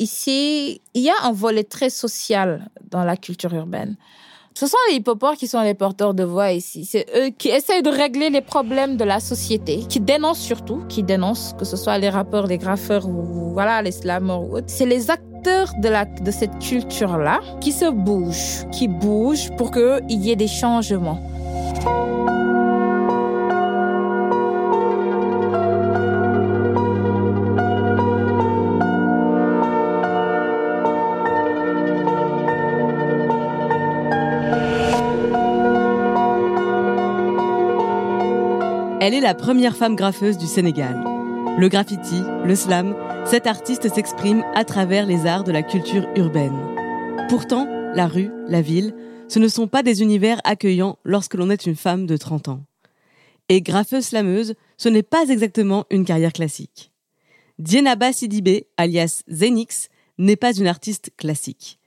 ici, il y a un volet très social dans la culture urbaine. Ce sont les hippoports qui sont les porteurs de voix ici. C'est eux qui essayent de régler les problèmes de la société, qui dénoncent surtout, qui dénoncent, que ce soit les rappeurs, les graffeurs voilà, les slammers ou autres. C'est les acteurs de cette culture-là qui se bougent, qui bougent pour qu'il y ait des changements. Elle est la première femme graffeuse du Sénégal. Le graffiti, le slam, cette artiste s'exprime à travers les arts de la culture urbaine. Pourtant, la rue, la ville, ce ne sont pas des univers accueillants lorsque l'on est une femme de 30 ans. Et graffeuse slameuse, ce n'est pas exactement une carrière classique. Dienaba Sidibé, alias Zenix, n'est pas une artiste classique.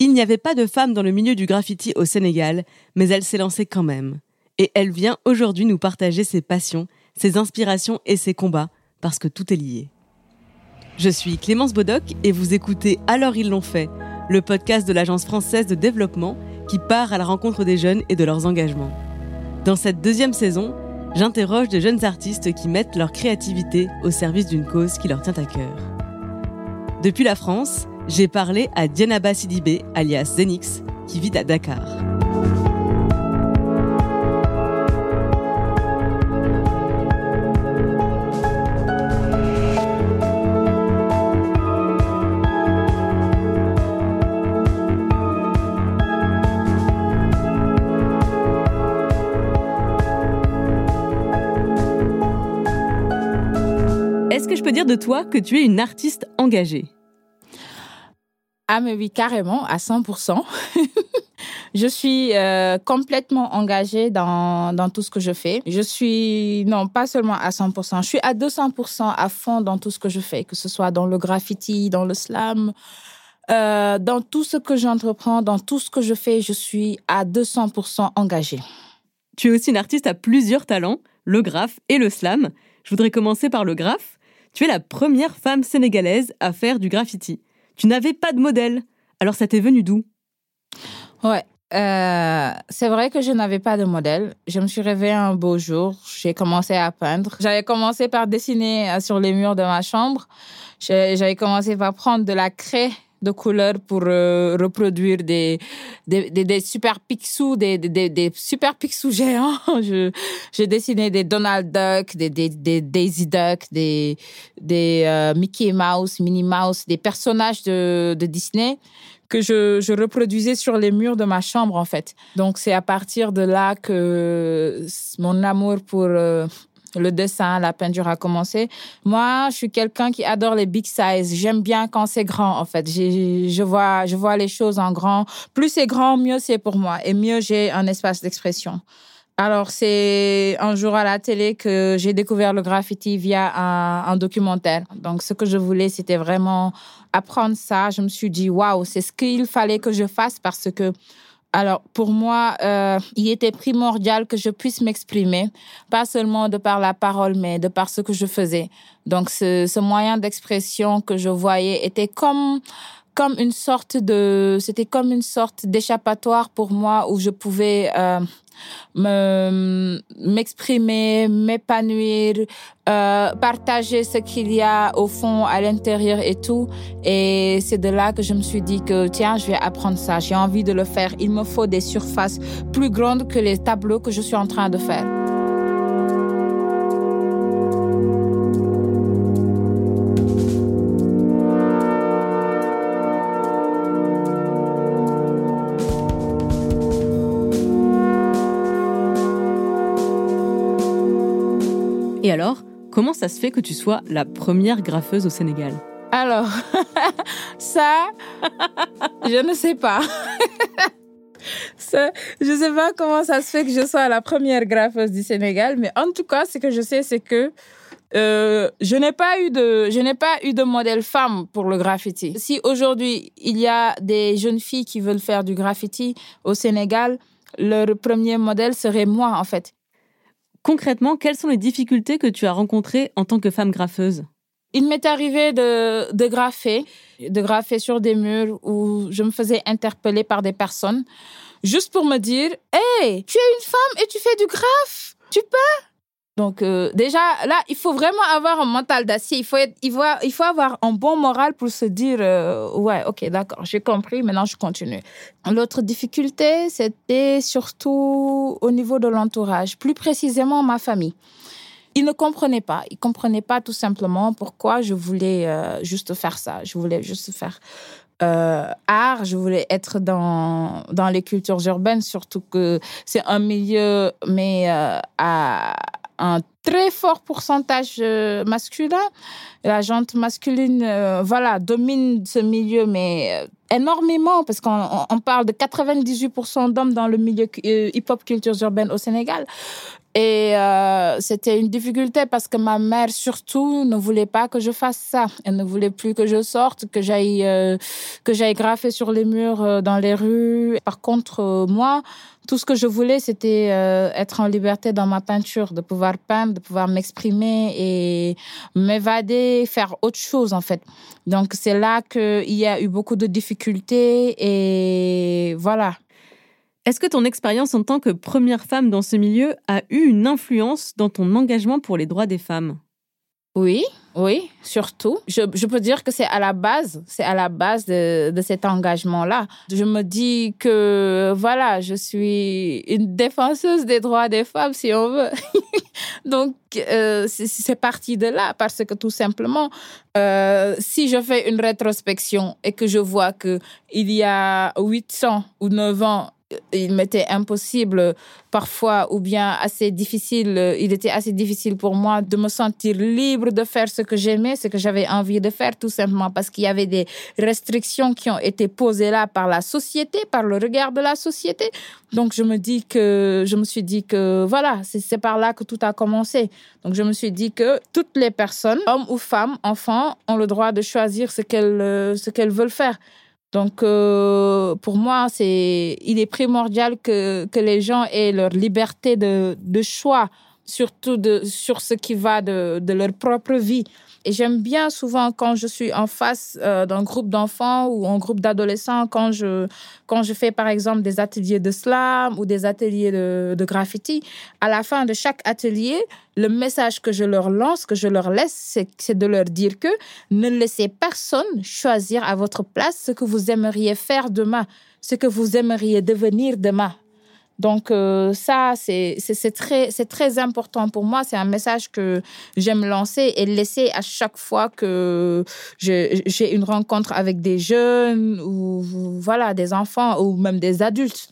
Il n'y avait pas de femme dans le milieu du graffiti au Sénégal, mais elle s'est lancée quand même et elle vient aujourd'hui nous partager ses passions, ses inspirations et ses combats, parce que tout est lié. Je suis Clémence Bodoc et vous écoutez Alors ils l'ont fait, le podcast de l'Agence française de développement qui part à la rencontre des jeunes et de leurs engagements. Dans cette deuxième saison, j'interroge de jeunes artistes qui mettent leur créativité au service d'une cause qui leur tient à cœur. Depuis la France, j'ai parlé à Dianaba Sidibé, alias Zenix, qui vit à Dakar. Dire de toi que tu es une artiste engagée Ah mais oui, carrément, à 100%. je suis euh, complètement engagée dans, dans tout ce que je fais. Je suis, non, pas seulement à 100%, je suis à 200% à fond dans tout ce que je fais, que ce soit dans le graffiti, dans le slam, euh, dans tout ce que j'entreprends, dans tout ce que je fais, je suis à 200% engagée. Tu es aussi une artiste à plusieurs talents, le graphe et le slam. Je voudrais commencer par le graphe. Tu es la première femme sénégalaise à faire du graffiti. Tu n'avais pas de modèle. Alors ça t'est venu d'où? Ouais. Euh, c'est vrai que je n'avais pas de modèle. Je me suis réveillée un beau jour. J'ai commencé à peindre. J'avais commencé par dessiner euh, sur les murs de ma chambre. J'avais commencé par prendre de la craie de couleurs pour euh, reproduire des, des, des, super pixous, des, des, des super pixous géants. J'ai dessiné des Donald Duck, des, des, Daisy Duck, des, des euh, Mickey Mouse, Minnie Mouse, des personnages de, de Disney que je, je reproduisais sur les murs de ma chambre en fait. Donc c'est à partir de là que mon amour pour euh, le dessin, la peinture a commencé. Moi, je suis quelqu'un qui adore les big size. J'aime bien quand c'est grand, en fait. Je vois, je vois les choses en grand. Plus c'est grand, mieux c'est pour moi. Et mieux j'ai un espace d'expression. Alors, c'est un jour à la télé que j'ai découvert le graffiti via un, un, documentaire. Donc, ce que je voulais, c'était vraiment apprendre ça. Je me suis dit, waouh, c'est ce qu'il fallait que je fasse parce que alors, pour moi, euh, il était primordial que je puisse m'exprimer, pas seulement de par la parole, mais de par ce que je faisais. Donc, ce, ce moyen d'expression que je voyais était comme comme une sorte de, c'était comme une sorte d'échappatoire pour moi où je pouvais euh, me m'exprimer, m'épanouir, euh, partager ce qu'il y a au fond, à l'intérieur et tout. Et c'est de là que je me suis dit que tiens, je vais apprendre ça. J'ai envie de le faire. Il me faut des surfaces plus grandes que les tableaux que je suis en train de faire. Et alors, comment ça se fait que tu sois la première graffeuse au Sénégal? Alors, ça, je ne sais pas. ça, je ne sais pas comment ça se fait que je sois la première graffeuse du Sénégal, mais en tout cas, ce que je sais, c'est que euh, je n'ai pas eu de, je n'ai pas eu de modèle femme pour le graffiti. Si aujourd'hui il y a des jeunes filles qui veulent faire du graffiti au Sénégal, leur premier modèle serait moi en fait. Concrètement, quelles sont les difficultés que tu as rencontrées en tant que femme graffeuse? Il m'est arrivé de, graffer, de graffer sur des murs où je me faisais interpeller par des personnes juste pour me dire Hey, tu es une femme et tu fais du graphe, tu peux donc euh, déjà là, il faut vraiment avoir un mental d'acier. Il faut, faut, il faut avoir un bon moral pour se dire euh, ouais, ok, d'accord, j'ai compris. Maintenant, je continue. L'autre difficulté, c'était surtout au niveau de l'entourage, plus précisément ma famille. Ils ne comprenaient pas. Ils comprenaient pas tout simplement pourquoi je voulais euh, juste faire ça. Je voulais juste faire art, je voulais être dans, dans les cultures urbaines, surtout que c'est un milieu, mais à, un très fort pourcentage euh, masculin. La jante masculine, euh, voilà, domine ce milieu, mais euh, énormément, parce qu'on parle de 98% d'hommes dans le milieu hip-hop culture urbaine au Sénégal. Et c'était une difficulté parce que ma mère, surtout, ne voulait pas que je fasse ça. Elle ne voulait plus que je sorte, que j'aille que j'aille graffer sur les murs dans les rues. Par contre, moi, tout ce que je voulais, c'était euh, être en liberté dans ma peinture, de pouvoir peindre, de pouvoir m'exprimer et m'évader, faire autre chose en fait. Donc c'est là qu'il y a eu beaucoup de difficultés et voilà. Est-ce que ton expérience en tant que première femme dans ce milieu a eu une influence dans ton engagement pour les droits des femmes? Oui, oui, surtout. Je, peux dire que c'est à la base, c'est à la base de, de cet engagement-là. Je me dis que, voilà, je suis une défenseuse des droits des femmes, si on veut. Donc, euh, c'est parti de là, parce que tout simplement, euh, si je fais une rétrospection et que je vois que il y a 800 ou 9 ans, il m'était impossible parfois ou bien assez difficile, il était assez difficile pour moi de me sentir libre de faire ce que j'aimais, ce que j'avais envie de faire tout simplement parce qu'il y avait des restrictions qui ont été posées là par la société, par le regard de la société. Donc je me dis que je me suis dit que voilà, c'est par là que tout a commencé. Donc je me suis dit que toutes les personnes, hommes ou femmes, enfants, ont le droit de choisir ce qu'elles ce qu'elles veulent faire. Donc, euh, pour moi, c'est, il est primordial que, que les gens aient leur liberté de, de choix, surtout de, sur ce qui va de, de leur propre vie. Et j'aime bien souvent quand je suis en face euh, d'un groupe d'enfants ou un groupe d'adolescents, quand je, quand je fais par exemple des ateliers de slam ou des ateliers de, de graffiti, à la fin de chaque atelier, le message que je leur lance, que je leur laisse, c'est de leur dire que ne laissez personne choisir à votre place ce que vous aimeriez faire demain, ce que vous aimeriez devenir demain. Donc euh, ça, c'est très, très important pour moi. C'est un message que j'aime lancer et laisser à chaque fois que j'ai une rencontre avec des jeunes ou voilà, des enfants ou même des adultes.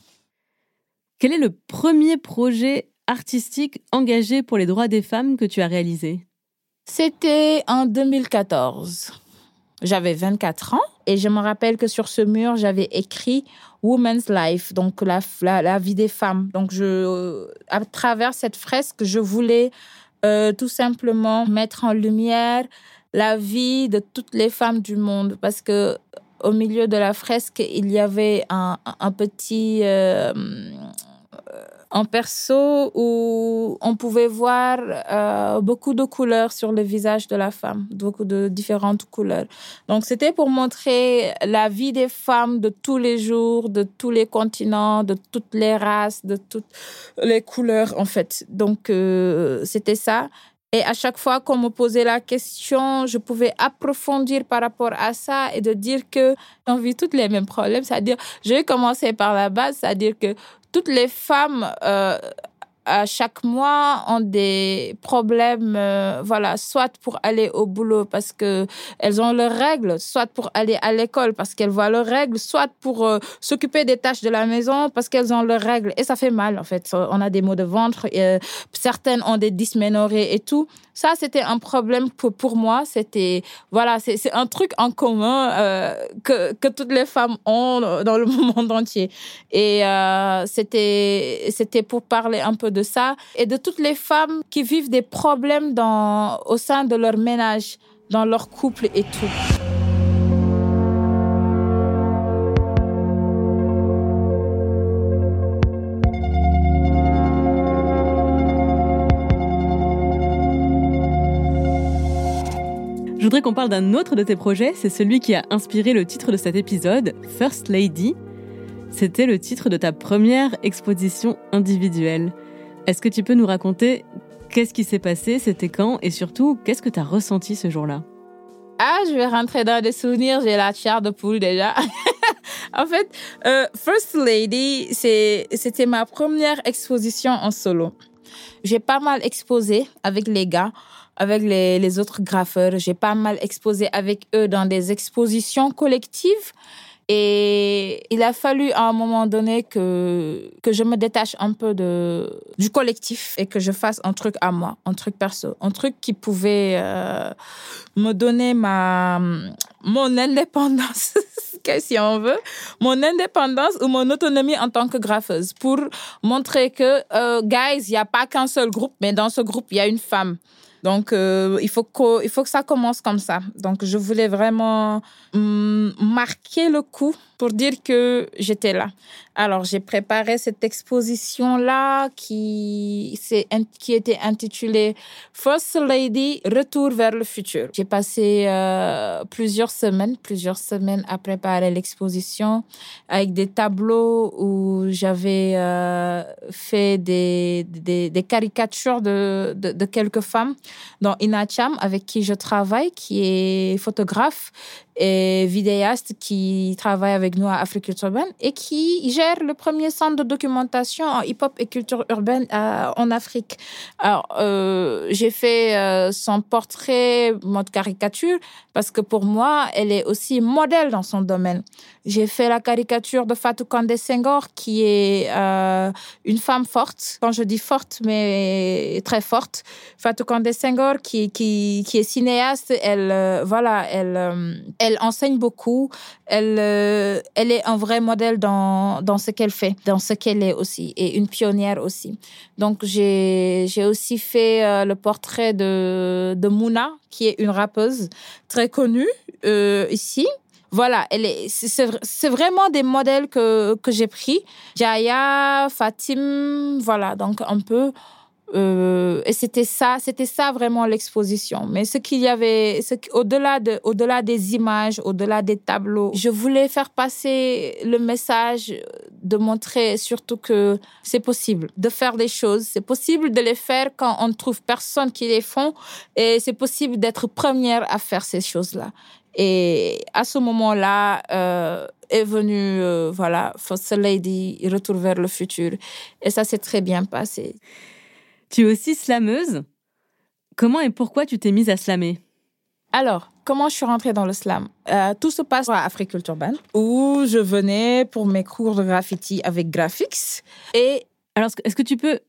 Quel est le premier projet artistique engagé pour les droits des femmes que tu as réalisé? C'était en 2014. J'avais 24 ans et je me rappelle que sur ce mur, j'avais écrit Woman's Life, donc la, la, vie des femmes. Donc, je, à travers cette fresque, je voulais euh, tout simplement mettre en lumière la vie de toutes les femmes du monde parce que au milieu de la fresque, il y avait un, un petit euh, en perso où on pouvait voir euh, beaucoup de couleurs sur le visage de la femme, beaucoup de différentes couleurs. Donc c'était pour montrer la vie des femmes de tous les jours, de tous les continents, de toutes les races, de toutes les couleurs en fait. Donc euh, c'était ça. Et à chaque fois qu'on me posait la question, je pouvais approfondir par rapport à ça et de dire que on vit toutes les mêmes problèmes. C'est-à-dire, je vais commencer par la base, c'est-à-dire que toutes les femmes euh, à chaque mois ont des problèmes, euh, voilà, soit pour aller au boulot parce que elles ont leurs règles, soit pour aller à l'école parce qu'elles voient leurs règles, soit pour euh, s'occuper des tâches de la maison parce qu'elles ont leurs règles. Et ça fait mal, en fait. On a des maux de ventre, et, certaines ont des dysménorrhées et tout. Ça, c'était un problème pour, pour moi. C'était, voilà, c'est un truc en commun euh, que, que toutes les femmes ont dans le monde entier. Et euh, c'était, c'était pour parler un peu de ça et de toutes les femmes qui vivent des problèmes dans, au sein de leur ménage, dans leur couple et tout. Je voudrais qu'on parle d'un autre de tes projets, c'est celui qui a inspiré le titre de cet épisode, First Lady. C'était le titre de ta première exposition individuelle. Est-ce que tu peux nous raconter qu'est-ce qui s'est passé, c'était quand et surtout qu'est-ce que tu as ressenti ce jour-là? Ah, je vais rentrer dans des souvenirs, j'ai la chair de poule déjà. en fait, euh, First Lady, c'était ma première exposition en solo. J'ai pas mal exposé avec les gars, avec les, les autres graffeurs. J'ai pas mal exposé avec eux dans des expositions collectives. Et il a fallu à un moment donné que, que je me détache un peu de, du collectif et que je fasse un truc à moi, un truc perso, un truc qui pouvait euh, me donner ma, mon indépendance, si on veut, mon indépendance ou mon autonomie en tant que graffeuse pour montrer que, euh, guys, il n'y a pas qu'un seul groupe, mais dans ce groupe, il y a une femme. Donc, euh, il, faut que, faut que ça commence comme ça. Donc, je voulais vraiment mm, marquer le coup pour dire que j'étais là. Alors, j'ai préparé cette exposition-là qui, qui était intitulée First Lady, Retour vers le futur. J'ai passé euh, plusieurs semaines, plusieurs semaines à préparer l'exposition avec des tableaux où j'avais euh, fait des, des, caricatures de, de, de quelques femmes, dont Ina Cham, avec qui je travaille, qui est photographe et vidéaste qui travaille avec nous à Africulture Urbaine et qui gère le premier centre de documentation en hip-hop et culture urbaine euh, en Afrique. Alors, euh, j'ai fait euh, son portrait mode caricature parce que pour moi, elle est aussi modèle dans son domaine. J'ai fait la caricature de Fatou Kandé Senghor, qui est une femme forte. Quand je dis forte, mais très forte. Fatou Kandé Senghor, qui, qui, qui est cinéaste, elle, voilà, elle, elle enseigne beaucoup. Elle, euh, elle est un vrai modèle dans, dans ce qu'elle fait, dans ce qu'elle est aussi, et une pionnière aussi. Donc, j'ai, aussi fait le portrait de, de Mouna, qui est une rappeuse très connue ici voilà, elle est, c'est vraiment des modèles que, que j'ai pris. Jaya, Fatim, voilà, donc un peu. Euh, et c'était ça, c'était ça vraiment l'exposition. Mais ce qu'il y avait, au-delà de, au-delà des images, au-delà des tableaux, je voulais faire passer le message de montrer surtout que c'est possible de faire des choses. C'est possible de les faire quand on ne trouve personne qui les font. Et c'est possible d'être première à faire ces choses-là. Et à ce moment-là, euh, est venu, euh, voilà, First Lady, Retour vers le futur. Et ça s'est très bien passé. Tu es aussi slameuse? Comment et pourquoi tu t'es mise à slammer alors, comment je suis rentrée dans le slam? Euh, Tout se passe à Africulture Urban, où je venais pour mes cours de graffiti avec Graphics. Et alors, est-ce que tu peux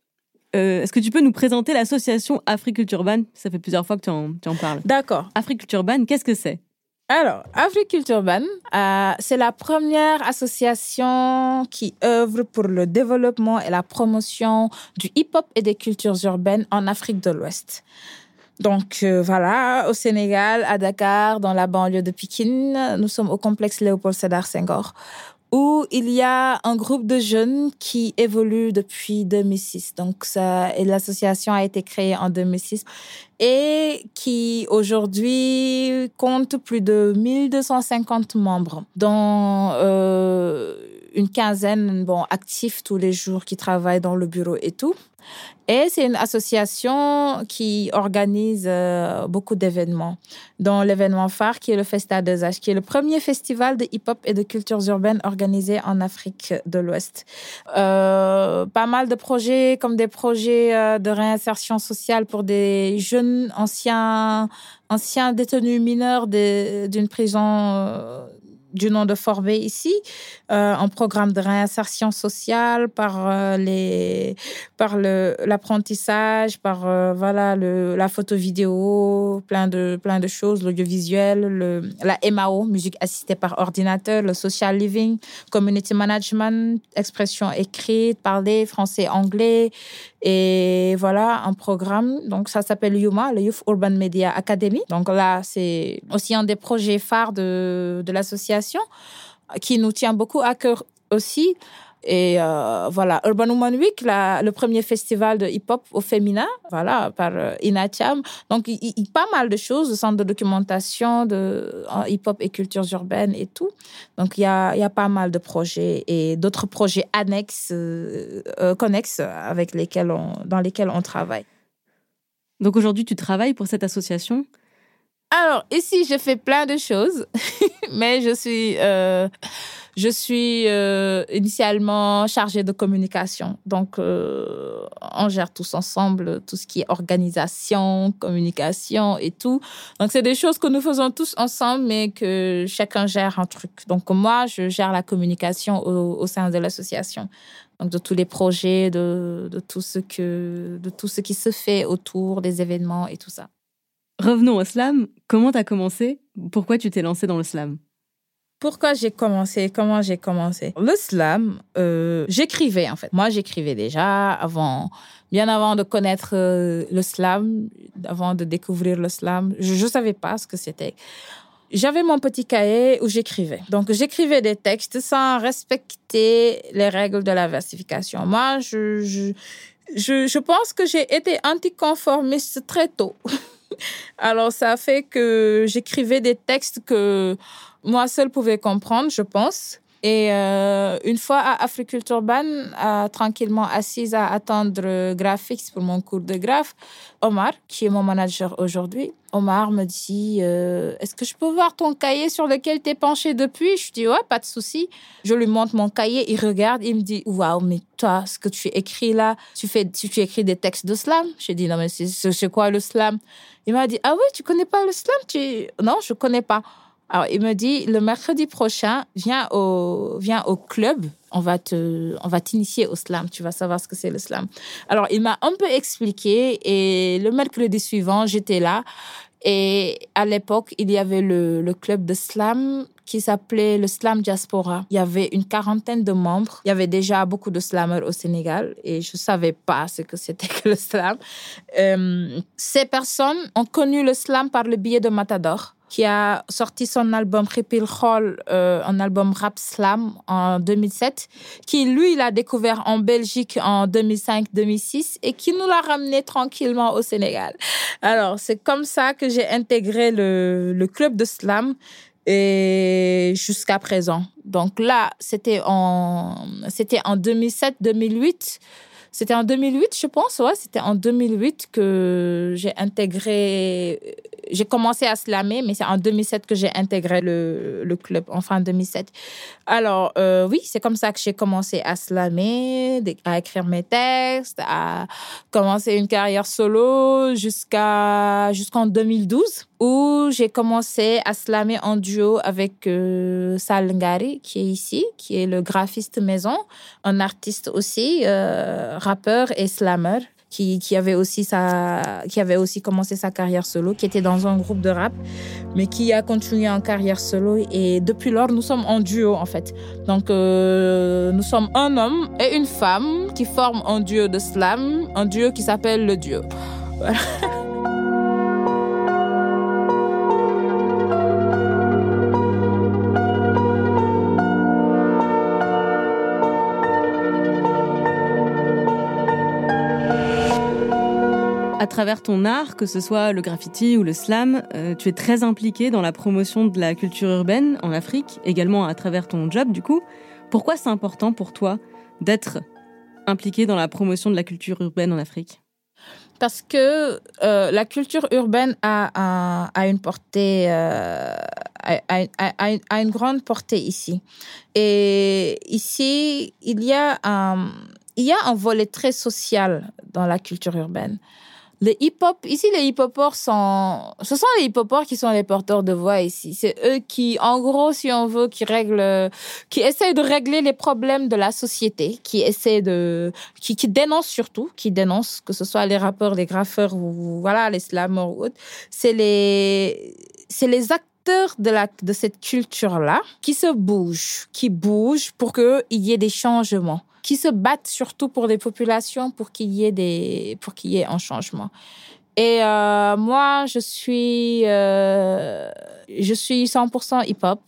est-ce que tu peux nous présenter l'association Africulture Urban Ça fait plusieurs fois que tu en, tu en parles. D'accord. Africulture Urban, qu'est-ce que c'est? Alors, Africulture Urban, euh, c'est la première association qui œuvre pour le développement et la promotion du hip-hop et des cultures urbaines en Afrique de l'Ouest. Donc euh, voilà, au Sénégal, à Dakar, dans la banlieue de Pikine, nous sommes au complexe Léopold Sédar Senghor, où il y a un groupe de jeunes qui évolue depuis 2006. Donc, l'association a été créée en 2006 et qui aujourd'hui compte plus de 1250 membres, euh, une quinzaine bon, actifs tous les jours qui travaillent dans le bureau et tout. Et c'est une association qui organise euh, beaucoup d'événements, dont l'événement phare qui est le Festa 2H, qui est le premier festival de hip-hop et de cultures urbaines organisé en Afrique de l'Ouest. Euh, pas mal de projets comme des projets euh, de réinsertion sociale pour des jeunes anciens, anciens détenus mineurs d'une prison du nom de Forbet ici, euh, un programme de réinsertion sociale par euh, les par le l'apprentissage, par euh, voilà le la photo vidéo, plein de plein de choses, l'audiovisuel, le la MAO, musique assistée par ordinateur, le social living, community management, expression écrite, parler français, anglais et voilà un programme. Donc ça s'appelle Yuma, le Youth Urban Media Academy. Donc là c'est aussi un des projets phares de de l'association qui nous tient beaucoup à cœur aussi. Et euh, voilà, Urban Woman Week, le premier festival de hip-hop au féminin, voilà, par euh, Inatiam. Donc, il, y a pas mal de choses, le centre de documentation de hip-hop et cultures urbaines et tout. Donc, il y a, pas mal de projets et d'autres projets annexes, euh, connexes avec lesquels on, dans lesquels on travaille. Donc, aujourd'hui, tu travailles pour cette association alors, ici, je fais plein de choses, mais je suis, euh, je suis euh, initialement chargée de communication. Donc, euh, on gère tous ensemble tout ce qui est organisation, communication et tout. Donc, c'est des choses que nous faisons tous ensemble, mais que chacun gère un truc. Donc, moi, je gère la communication au, sein de l'association. Donc, de tous les projets, de, tout ce que, de tout ce qui se fait autour des événements et tout ça. Revenons au slam. Comment tu as commencé? Pourquoi tu t'es lancé dans le slam? Pourquoi j'ai commencé? Comment j'ai commencé? Le slam, euh, j'écrivais en fait. Moi, j'écrivais déjà avant, bien avant de connaître euh, le slam, avant de découvrir le slam. Je ne savais pas ce que c'était. J'avais mon petit cahier où j'écrivais. Donc, j'écrivais des textes sans respecter les règles de la versification. Moi, je, je, je, je pense que j'ai été anticonformiste très tôt. Alors, ça fait que j'écrivais des textes que moi seule pouvais comprendre, je pense. Et euh, une fois à Africulture Urban, tranquillement assise à attendre graphics pour mon cours de graphe, Omar, qui est mon manager aujourd'hui, Omar me dit euh, Est-ce que je peux voir ton cahier sur lequel tu es penché depuis? Je dis Ouais, pas de souci. Je lui montre mon cahier, il regarde, il me dit Waouh, mais toi, ce que tu écris là, tu, fais, tu, écris des textes de slam? J'ai dit Non, mais c'est quoi le slam? Il m'a dit Ah oui, tu connais pas le slam? Tu... Non, je connais pas. Alors, il me dit, le mercredi prochain, viens au, viens au club, on va te, on va t'initier au slam, tu vas savoir ce que c'est le slam. Alors, il m'a un peu expliqué et le mercredi suivant, j'étais là. Et à l'époque, il y avait le, le club de slam qui s'appelait le Slam Diaspora. Il y avait une quarantaine de membres. Il y avait déjà beaucoup de slammers au Sénégal et je savais pas ce que c'était que le slam. Euh, ces personnes ont connu le slam par le biais de Matador qui a sorti son album Repeal Hall, euh, un album rap slam en 2007, qui lui, il a découvert en Belgique en 2005-2006 et qui nous l'a ramené tranquillement au Sénégal. Alors, c'est comme ça que j'ai intégré le club de slam et jusqu'à présent. Donc là, c'était en, c'était en 2007-2008. C'était en 2008, je pense, ouais, c'était en 2008 que j'ai intégré, j'ai commencé à slammer, mais c'est en 2007 que j'ai intégré le, le club, enfin en 2007. Alors, euh, oui, c'est comme ça que j'ai commencé à slammer, à écrire mes textes, à commencer une carrière solo jusqu'à, jusqu'en 2012 où j'ai commencé à slammer en duo avec euh, Sal Ngari, qui est ici, qui est le graphiste maison, un artiste aussi, euh, rappeur et slammer. Qui, avait aussi sa, qui avait aussi commencé sa carrière solo, qui était dans un groupe de rap, mais qui a continué en carrière solo. Et depuis lors, nous sommes en duo, en fait. Donc, euh, nous sommes un homme et une femme qui forment un duo de slam, un duo qui s'appelle le duo. Voilà. À travers ton art, que ce soit le graffiti ou le slam, euh, tu es très impliqué dans la promotion de la culture urbaine en Afrique, également à travers ton job du coup. Pourquoi c'est important pour toi d'être impliqué dans la promotion de la culture urbaine en Afrique? Parce que euh, la culture urbaine a, a, une portée, euh, a, une grande portée ici. Et ici, il y a un, il y a un volet très social dans la culture urbaine. Le hip-hop, ici, les hip-hopers sont, ce sont les hip-hopers qui sont les porteurs de voix ici. C'est eux qui, en gros, si on veut, qui règlent, qui essayent de régler les problèmes de la société, qui essaient de, qui, qui dénoncent surtout, qui dénoncent, que ce soit les rappeurs, les graffeurs ou, voilà, les slammers ou autres. C'est les, c'est les acteurs de, la, de cette culture-là qui se bougent, qui bougent pour qu'il y ait des changements qui se battent surtout pour des populations pour qu'il y ait des pour qu'il y ait un changement. Et euh, moi, je suis euh, je suis 100% hip-hop.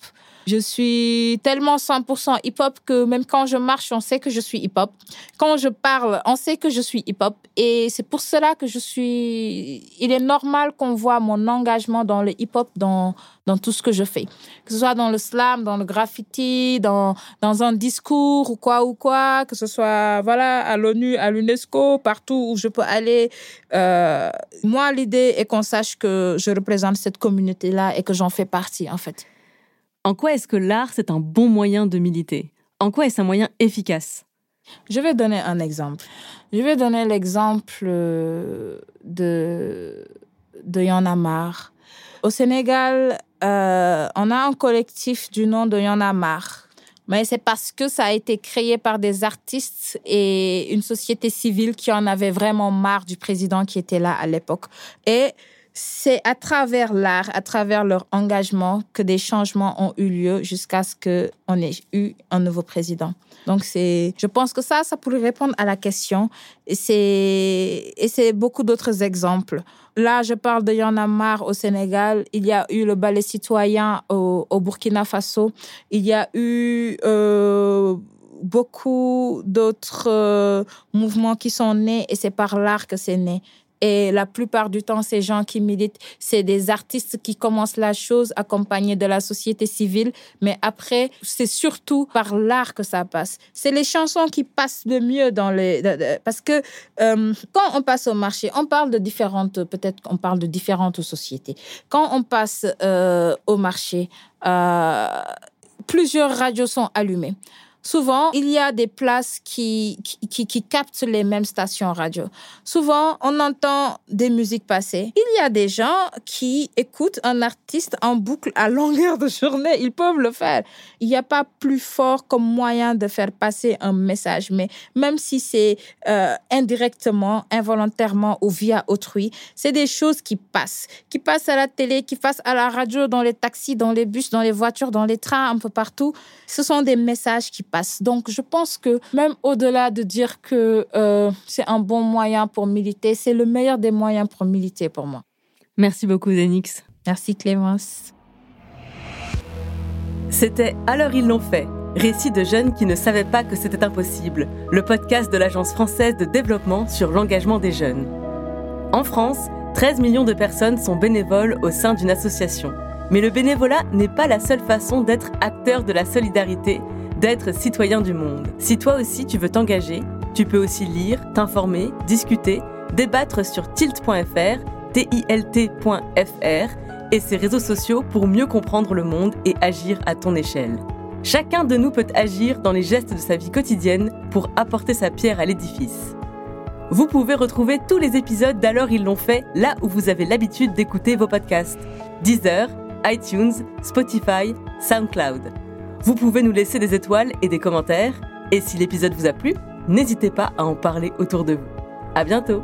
Je suis tellement 100% hip-hop que même quand je marche, on sait que je suis hip-hop. Quand je parle, on sait que je suis hip-hop. Et c'est pour cela que je suis... Il est normal qu'on voit mon engagement dans le hip-hop, dans, dans tout ce que je fais. Que ce soit dans le slam, dans le graffiti, dans, dans un discours ou quoi ou quoi, que ce soit voilà à l'ONU, à l'UNESCO, partout où je peux aller. Euh, moi, l'idée est qu'on sache que je représente cette communauté-là et que j'en fais partie, en fait. En quoi est-ce que l'art, c'est un bon moyen de militer? En quoi est-ce un moyen efficace? Je vais donner un exemple. Je vais donner l'exemple euh, de, de Y'en a marre. Au Sénégal, euh, on a un collectif du nom de Y'en a marre. Mais c'est parce que ça a été créé par des artistes et une société civile qui en avait vraiment marre du président qui était là à l'époque. Et c'est à travers l'art, à travers leur engagement que des changements ont eu lieu jusqu'à ce qu'on ait eu un nouveau président. Donc c'est, je pense que ça, ça pourrait répondre à la question. Et c'est, et c'est beaucoup d'autres exemples. Là, je parle de Y'en a marre au Sénégal. Il y a eu le ballet citoyen au, Burkina Faso. Il y a eu euh, beaucoup d'autres euh, mouvements qui sont nés et c'est par l'art que c'est né. Et la plupart du temps, ces gens qui militent, c'est des artistes qui commencent la chose accompagnés de la société civile. Mais après, c'est surtout par l'art que ça passe. C'est les chansons qui passent le mieux dans les... Parce que euh, quand on passe au marché, on parle de différentes... Peut-être qu'on parle de différentes sociétés. Quand on passe euh, au marché, euh, plusieurs radios sont allumées. Souvent, il y a des places qui, qui, captent les mêmes stations radio. Souvent, on entend des musiques passer. Il y a des gens qui écoutent un artiste en boucle à longueur de journée. Ils peuvent le faire. Il n'y a pas plus fort comme moyen de faire passer un message. Mais même si c'est euh, indirectement, involontairement ou via autrui, c'est des choses qui passent. Qui passent à la télé, qui passent à la radio, dans les taxis, dans les bus, dans les voitures, dans les trains, un peu partout. Ce sont des messages qui passent donc, je pense que même au-delà de dire que euh, c'est un bon moyen pour militer, c'est le meilleur des moyens pour militer pour moi. Merci beaucoup, Zenix. Merci, Clémence. C'était Alors ils l'ont fait, récit de jeunes qui ne savaient pas que c'était impossible, le podcast de l'Agence française de développement sur l'engagement des jeunes. En France, 13 millions de personnes sont bénévoles au sein d'une association. Mais le bénévolat n'est pas la seule façon d'être acteur de la solidarité d'être citoyen du monde. Si toi aussi tu veux t'engager, tu peux aussi lire, t'informer, discuter, débattre sur tilt.fr, tilt.fr et ses réseaux sociaux pour mieux comprendre le monde et agir à ton échelle. Chacun de nous peut agir dans les gestes de sa vie quotidienne pour apporter sa pierre à l'édifice. Vous pouvez retrouver tous les épisodes d'Alors ils l'ont fait là où vous avez l'habitude d'écouter vos podcasts. Deezer, iTunes, Spotify, SoundCloud. Vous pouvez nous laisser des étoiles et des commentaires. Et si l'épisode vous a plu, n'hésitez pas à en parler autour de vous. À bientôt!